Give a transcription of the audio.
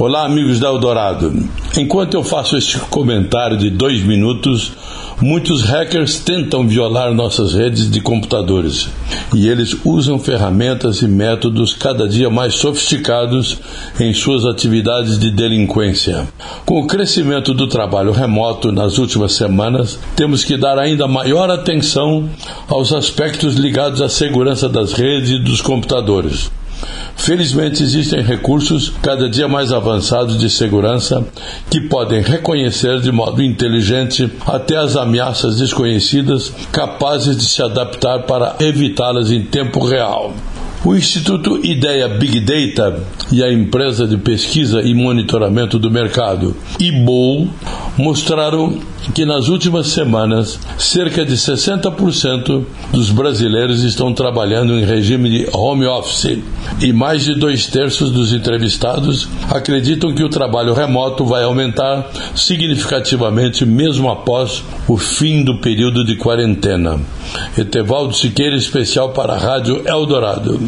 Olá, amigos da Eldorado. Enquanto eu faço este comentário de dois minutos, muitos hackers tentam violar nossas redes de computadores e eles usam ferramentas e métodos cada dia mais sofisticados em suas atividades de delinquência. Com o crescimento do trabalho remoto nas últimas semanas, temos que dar ainda maior atenção aos aspectos ligados à segurança das redes e dos computadores. Felizmente existem recursos cada dia mais avançados de segurança que podem reconhecer de modo inteligente até as ameaças desconhecidas, capazes de se adaptar para evitá-las em tempo real. O Instituto Ideia Big Data e a empresa de pesquisa e monitoramento do mercado, IBOL, mostraram que nas últimas semanas cerca de 60% dos brasileiros estão trabalhando em regime de home office e mais de dois terços dos entrevistados acreditam que o trabalho remoto vai aumentar significativamente mesmo após o fim do período de quarentena. Etevaldo Siqueira, especial para a Rádio Eldorado.